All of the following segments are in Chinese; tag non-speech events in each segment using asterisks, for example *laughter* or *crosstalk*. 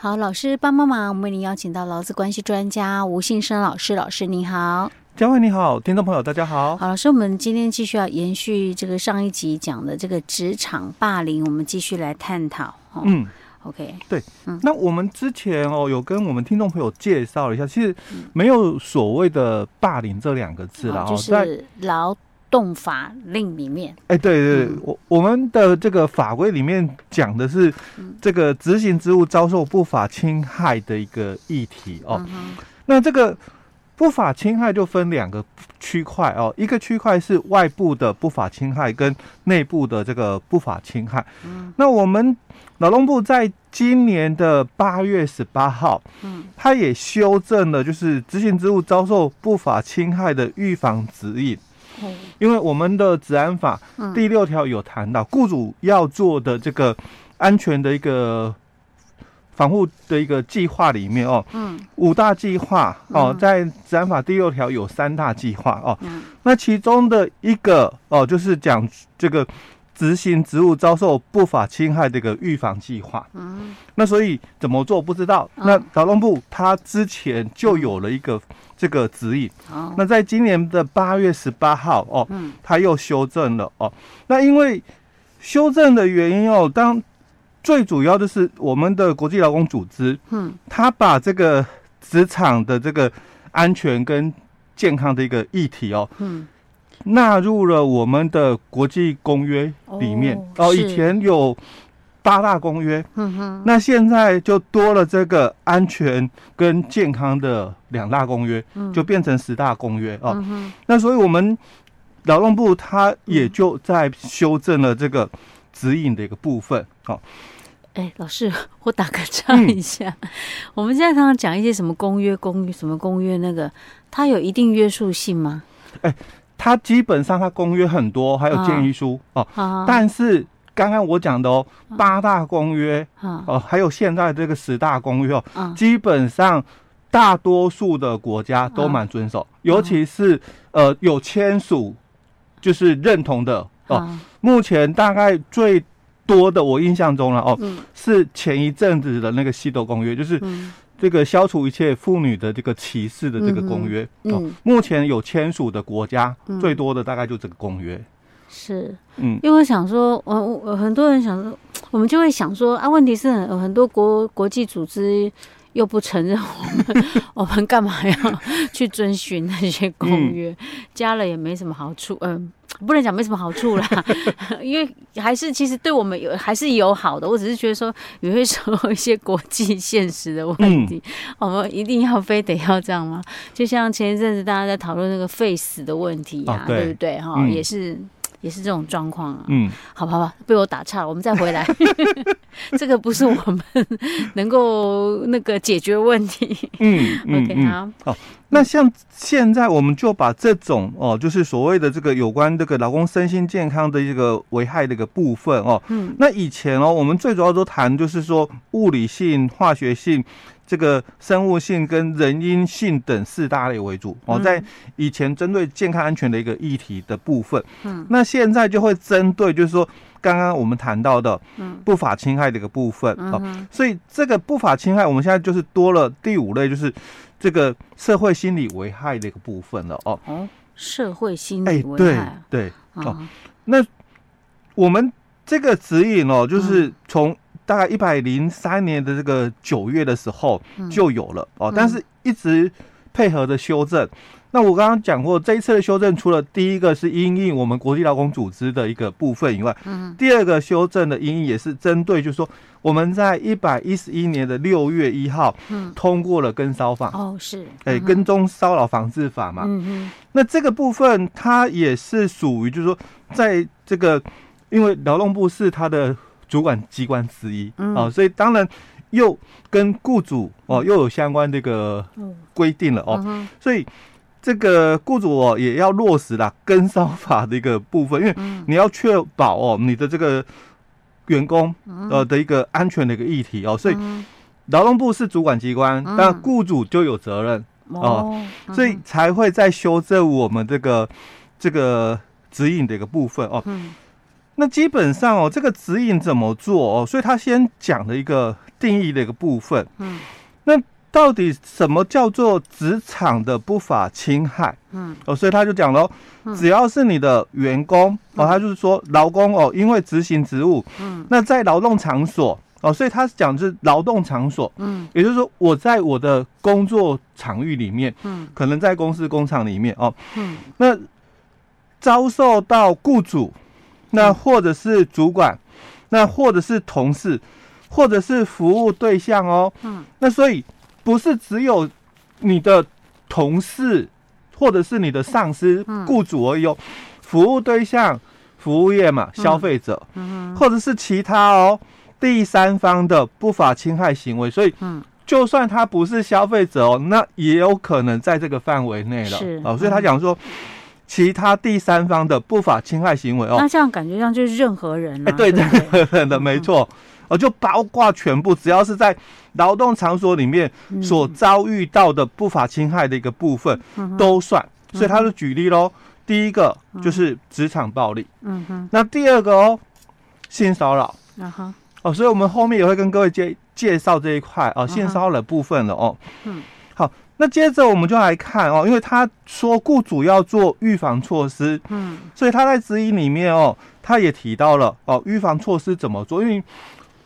好，老师帮帮忙，我们为您邀请到劳资关系专家吴信生老师，老师您好，佳慧你好，听众朋友大家好。好，老师，我们今天继续要延续这个上一集讲的这个职场霸凌，我们继续来探讨。嗯，OK，对，嗯，那我们之前哦有跟我们听众朋友介绍了一下，其实没有所谓的霸凌这两个字了，哦，就是劳。动法令里面，哎，对对对，我我们的这个法规里面讲的是这个执行职务遭受不法侵害的一个议题哦。那这个不法侵害就分两个区块哦，一个区块是外部的不法侵害，跟内部的这个不法侵害。那我们劳动部在今年的八月十八号，嗯，他也修正了，就是执行职务遭受不法侵害的预防指引。因为我们的治安法第六条有谈到，雇主要做的这个安全的一个防护的一个计划里面哦，嗯，五大计划哦，在治安法第六条有三大计划哦，那其中的一个哦，就是讲这个执行职务遭受不法侵害的一个预防计划，嗯，那所以怎么做不知道，那劳动部他之前就有了一个。这个指引，那在今年的八月十八号哦，他又修正了哦。那因为修正的原因哦，当最主要的是我们的国际劳工组织，嗯，他把这个职场的这个安全跟健康的一个议题哦，嗯，纳入了我们的国际公约里面哦。以前有。八大公约，那现在就多了这个安全跟健康的两大公约，就变成十大公约哦。那所以我们劳动部它也就在修正了这个指引的一个部分哦。哎，老师，我打个岔一下，*laughs* 我们现在常常讲一些什么公约、公约什么公约，那个它有一定约束性吗？哎，它基本上它公约很多，还有建议书哦，但是。刚刚我讲的哦，八大公约，哦，还有现在这个十大公约哦，基本上大多数的国家都蛮遵守，尤其是呃有签署就是认同的哦。目前大概最多的我印象中了哦，是前一阵子的那个西德公约，就是这个消除一切妇女的这个歧视的这个公约哦。目前有签署的国家最多的大概就这个公约。是，嗯，因为我想说，我我很多人想说，*tsk* 我们就会想说啊，问题是很很多国国际组织又不承认我们，*laughs* 我们干嘛要去遵循那些公约？加了也没什么好处，嗯，不能讲没什么好处啦，*laughs* 因为还是其实对我们有还是有好的。我只是觉得说，有些时候一些国际现实的问题，我们一定要非得要这样吗？就像前一阵子大家在讨论那个废死的问题呀，对不对？哈，也是。也是这种状况啊，嗯，好吧，好吧，被我打岔了，我们再回来，*laughs* 这个不是我们能够那个解决问题，嗯，*laughs* OK，好，好，那像现在我们就把这种哦，就是所谓的这个有关这个老公身心健康的一个危害的一个部分哦，嗯，那以前哦，我们最主要都谈就是说物理性、化学性。这个生物性跟人因性等四大类为主哦，在以前针对健康安全的一个议题的部分，嗯，那现在就会针对就是说刚刚我们谈到的，嗯，不法侵害的一个部分哦，所以这个不法侵害我们现在就是多了第五类，就是这个社会心理危害的一个部分了哦。哦，社会心理危害，对对哦，那我们这个指引哦，就是从。大概一百零三年的这个九月的时候就有了哦，但是一直配合着修正。那我刚刚讲过，这一次的修正，除了第一个是因应我们国际劳工组织的一个部分以外，嗯，第二个修正的因应也是针对，就是说我们在一百一十一年的六月一号，嗯，通过了跟骚法哦，是，哎，跟踪骚扰防治法嘛，嗯嗯，那这个部分它也是属于，就是说在这个，因为劳动部是它的。主管机关之一。啊、哦，所以当然又跟雇主哦又有相关这个规定了哦，所以这个雇主哦也要落实了 *laughs* 跟骚法的一个部分，因为你要确保哦你的这个员工呃的一个安全的一个议题哦，所以劳动部是主管机关，但雇主就有责任哦，所以才会在修正我们这个这个指引的一个部分哦。那基本上哦，这个指引怎么做哦？所以他先讲了一个定义的一个部分。嗯，那到底什么叫做职场的不法侵害？嗯，哦，所以他就讲喽，只要是你的员工哦，他就是说劳工哦，因为执行职务，嗯，那在劳动场所哦，所以他讲的是劳动场所，嗯，也就是说我在我的工作场域里面，嗯，可能在公司工厂里面哦，嗯，那遭受到雇主。那或者是主管，那或者是同事，或者是服务对象哦。嗯。那所以不是只有你的同事，或者是你的上司、雇主而已哦。服务对象、服务业嘛，消费者，嗯，或者是其他哦，第三方的不法侵害行为。所以，嗯，就算他不是消费者哦，那也有可能在这个范围内了。是。哦，所以他讲说。其他第三方的不法侵害行为哦，那这样感觉上就是任何人啊，对，任何人的没错，哦，就包括全部，只要是在劳动场所里面所遭遇到的不法侵害的一个部分都算。所以他就举例喽，第一个就是职场暴力，嗯哼，那第二个哦，性骚扰，啊哈，哦，所以我们后面也会跟各位介介绍这一块哦，性骚扰的部分了哦，嗯，好。那接着我们就来看哦，因为他说雇主要做预防措施，嗯，所以他在指引里面哦，他也提到了哦，预防措施怎么做，因为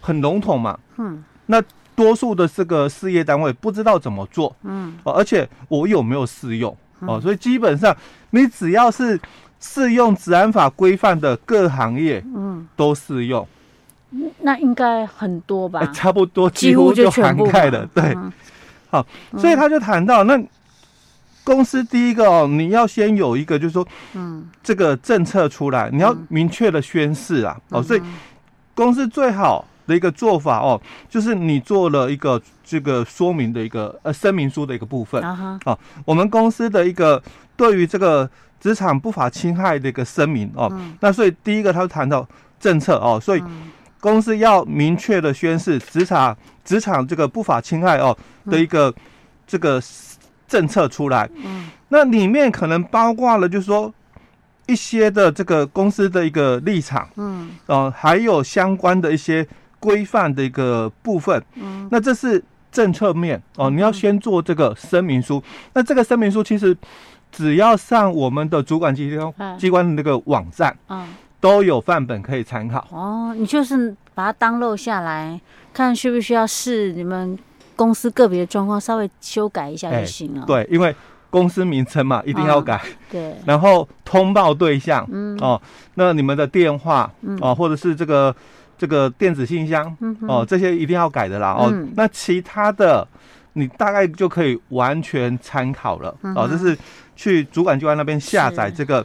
很笼统嘛，嗯，那多数的这个事业单位不知道怎么做，嗯，哦，而且我有没有适用哦，所以基本上你只要是适用治安法规范的各行业，嗯，都适用，那应该很多吧？差不多几乎就涵盖了，对。好，所以他就谈到，那公司第一个哦，你要先有一个，就是说，嗯，这个政策出来，你要明确的宣示啊，哦，所以公司最好的一个做法哦，就是你做了一个这个说明的一个呃声明书的一个部分，啊哈，我们公司的一个对于这个职场不法侵害的一个声明哦，那所以第一个他就谈到政策哦，所以。公司要明确的宣示职场职场这个不法侵害哦的一个这个政策出来，嗯，那里面可能包括了就是说一些的这个公司的一个立场，嗯，哦，还有相关的一些规范的一个部分，嗯，那这是政策面哦，你要先做这个声明书，那这个声明书其实只要上我们的主管机关机关的那个网站，嗯。都有范本可以参考哦，你就是把它 download 下来，看需不需要试你们公司个别的状况稍微修改一下就行了。对，因为公司名称嘛，一定要改。对。然后通报对象，嗯哦，那你们的电话，哦，或者是这个这个电子信箱，哦，这些一定要改的啦。哦，那其他的你大概就可以完全参考了。哦，就是去主管机关那边下载这个。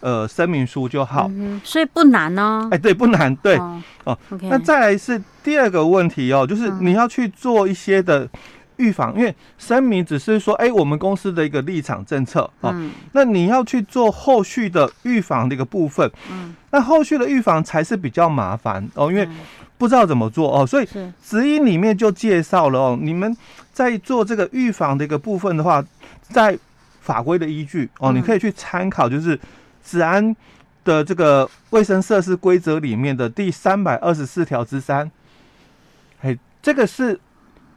呃，声明书就好，嗯，所以不难哦。哎，对，不难，对，哦，哦，okay，那再来是第二个问题哦，就是你要去做一些的预防，嗯，因为声明只是说，哎，我们公司的一个立场政策哦，嗯，那你要去做后续的预防的一个部分，嗯，那后续的预防才是比较麻烦哦，因为不知道怎么做哦，所以指引里面就介绍了哦，你们在做这个预防的一个部分的话，在法规的依据哦，你可以去参考，就是。职安的这个卫生设施规则里面的第三百二十四条之三，哎，这个是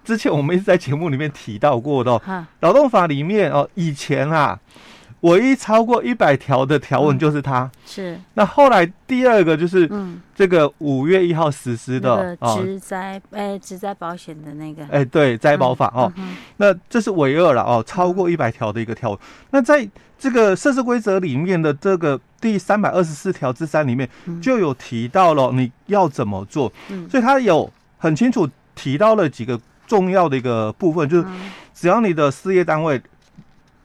之前我们一直在节目里面提到过的哦。劳动法里面哦，以前啊。唯一超过一百条的条文就是它，是。那后来第二个就是，这个五月一号实施的职灾，哎，职灾保险的那个，哎，对，灾保法哦。那这是唯二了哦，超过一百条的一个条文。那在这个设施规则里面的这个第三百二十四条之三里面，就有提到了你要怎么做。所以它有很清楚提到了几个重要的一个部分，就是只要你的事业单位。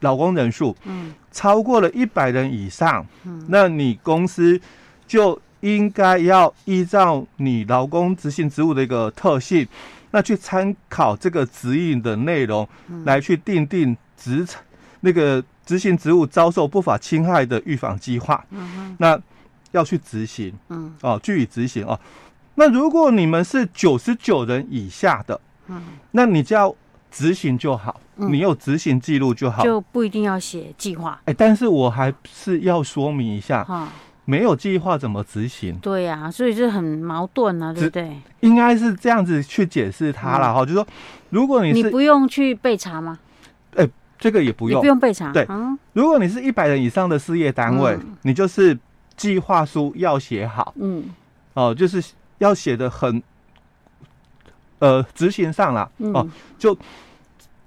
劳工人数，嗯，超过了一百人以上，嗯，那你公司就应该要依照你劳工执行职务的一个特性，那去参考这个指引的内容，来去订定职那个执行职务遭受不法侵害的预防计划，嗯，那要去执行，嗯，哦，据以执行哦。那如果你们是九十九人以下的，嗯，那你就要执行就好。你有执行记录就好，就不一定要写计划。哎，但是我还是要说明一下，哈没有计划怎么执行？对呀、啊，所以就很矛盾啊，对不对？应该是这样子去解释它了哈，就是说，如果你是你不用去备查吗？哎、欸，这个也不用，不用备查。对，嗯、如果你是一百人以上的事业单位，嗯、你就是计划书要写好，嗯，哦，就是要写的很，呃，执行上了，哦，嗯、就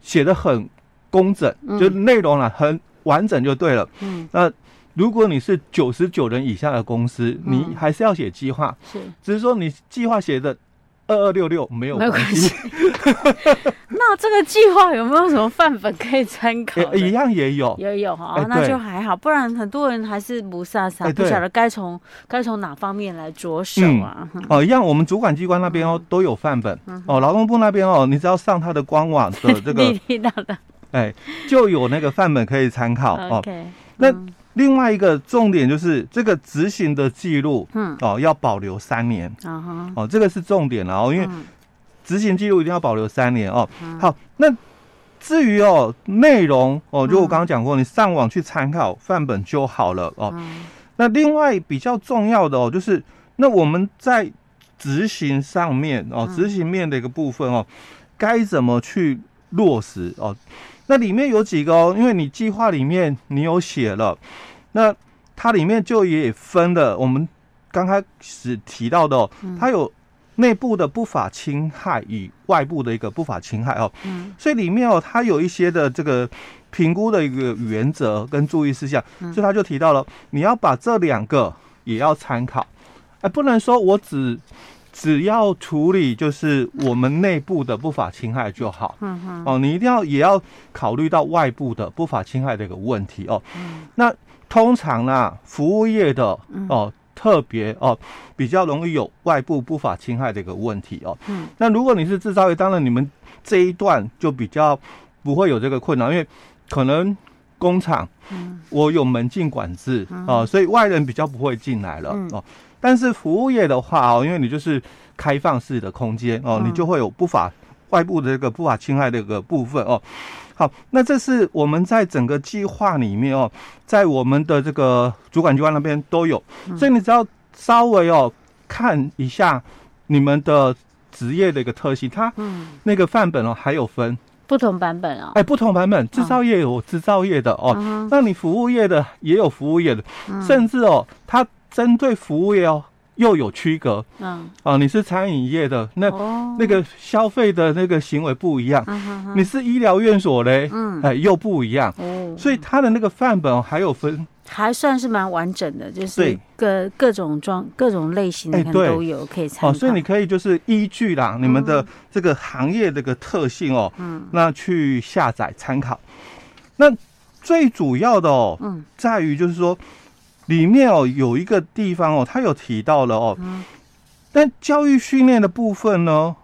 写的很工整，嗯、就内容了很完整就对了，嗯，那。如果你是九十九人以下的公司，嗯、你还是要写计划，是，只是说你计划写的二二六六没有关系。*laughs* 那这个计划有没有什么范本可以参考？一样也有，也有哈，欸、那就还好。不然很多人还是不飒飒，欸、不晓得该从该从哪方面来着手啊。嗯、哦，一样，我们主管机关那边哦都有范本。嗯、哦，劳动部那边哦，你只要上他的官网的这个，*laughs* 听到的，哎，就有那个范本可以参考 Okay, 哦。那。嗯另外一个重点就是这个执行的记录，嗯，哦，要保留三年，嗯、哦，这个是重点了哦，因为执行记录一定要保留三年哦。嗯、好，那至于哦内容哦，就我刚刚讲过，你上网去参考范本就好了哦。嗯、那另外比较重要的哦，就是那我们在执行上面哦，执行面的一个部分哦，该怎么去落实哦？那里面有几个哦，因为你计划里面你有写了，那它里面就也分了。我们刚开始提到的哦，它有内部的不法侵害与外部的一个不法侵害哦。嗯。所以里面哦，它有一些的这个评估的一个原则跟注意事项，所以他就提到了，你要把这两个也要参考，哎，不能说我只。只要处理就是我们内部的不法侵害就好，嗯哼，哦，你一定要也要考虑到外部的不法侵害的一个问题哦。嗯，那通常呢，服务业的哦，特别哦，比较容易有外部不法侵害的一个问题哦。嗯，那如果你是制造业，当然你们这一段就比较不会有这个困难，因为可能工厂，嗯，我有门禁管制哦，所以外人比较不会进来了哦。但是服务业的话哦，因为你就是开放式的空间哦，你就会有不法外部的这个不法侵害的一个部分哦。好，那这是我们在整个计划里面哦，在我们的这个主管机关那边都有，所以你只要稍微哦看一下你们的职业的一个特性，它那个范本哦还有分。不同版本啊，哎，不同版本，制造业有制造业的哦，那你服务业的也有服务业的，甚至哦它。针对服务业哦，又有区隔。嗯，啊，你是餐饮业的，那、哦、那个消费的那个行为不一样。嗯、哼哼你是医疗院所嘞，嗯，哎，又不一样。哦，所以它的那个范本还有分，还算是蛮完整的，就是各各种装、各种类型的都有可以参考。哦，所以你可以就是依据啦，你们的这个行业这个特性哦，嗯，那去下载参考。那最主要的哦，嗯，在于就是说。里面哦有一个地方哦，他有提到了哦，但教育训练的部分呢，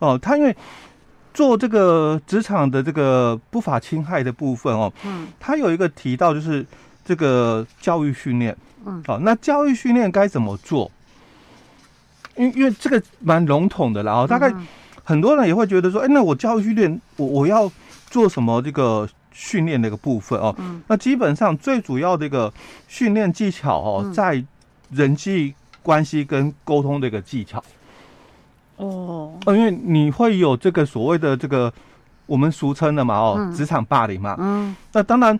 哦，他因为做这个职场的这个不法侵害的部分哦，嗯，他有一个提到就是这个教育训练，嗯，好，那教育训练该怎么做？因为因为这个蛮笼统的啦，哦，大概很多人也会觉得说，哎，那我教育训练，我我要做什么这个？训练的一个部分哦，嗯、那基本上最主要的一个训练技巧哦，嗯、在人际关系跟沟通的一个技巧。哦，因为你会有这个所谓的这个我们俗称的嘛哦，职、嗯、场霸凌嘛，嗯，那当然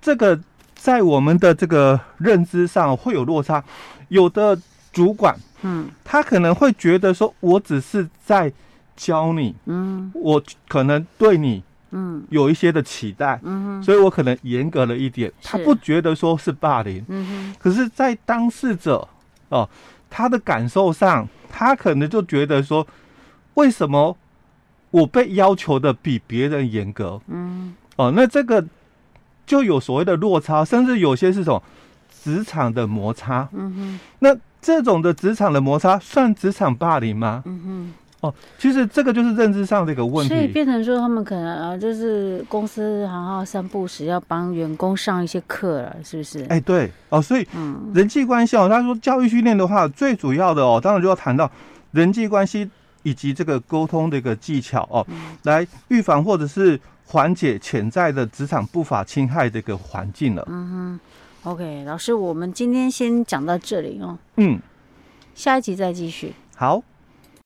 这个在我们的这个认知上会有落差，有的主管嗯，他可能会觉得说我只是在教你，嗯，我可能对你。嗯，有一些的期待，嗯哼，所以我可能严格了一点，他不觉得说是霸凌，嗯哼，可是，在当事者哦，他的感受上，他可能就觉得说，为什么我被要求的比别人严格？嗯，哦，那这个就有所谓的落差，甚至有些是种职场的摩擦，嗯哼，那这种的职场的摩擦算职场霸凌吗？嗯哼。哦，其实这个就是认知上的一个问题，所以变成说他们可能啊，就是公司行号三不时要帮员工上一些课了，是不是？哎，对哦，所以嗯，人际关系哦，他说教育训练的话，最主要的哦，当然就要谈到人际关系以及这个沟通的一个技巧哦，嗯、来预防或者是缓解潜在的职场不法侵害的一个环境了。嗯哼。OK，老师，我们今天先讲到这里哦。嗯，下一集再继续。好。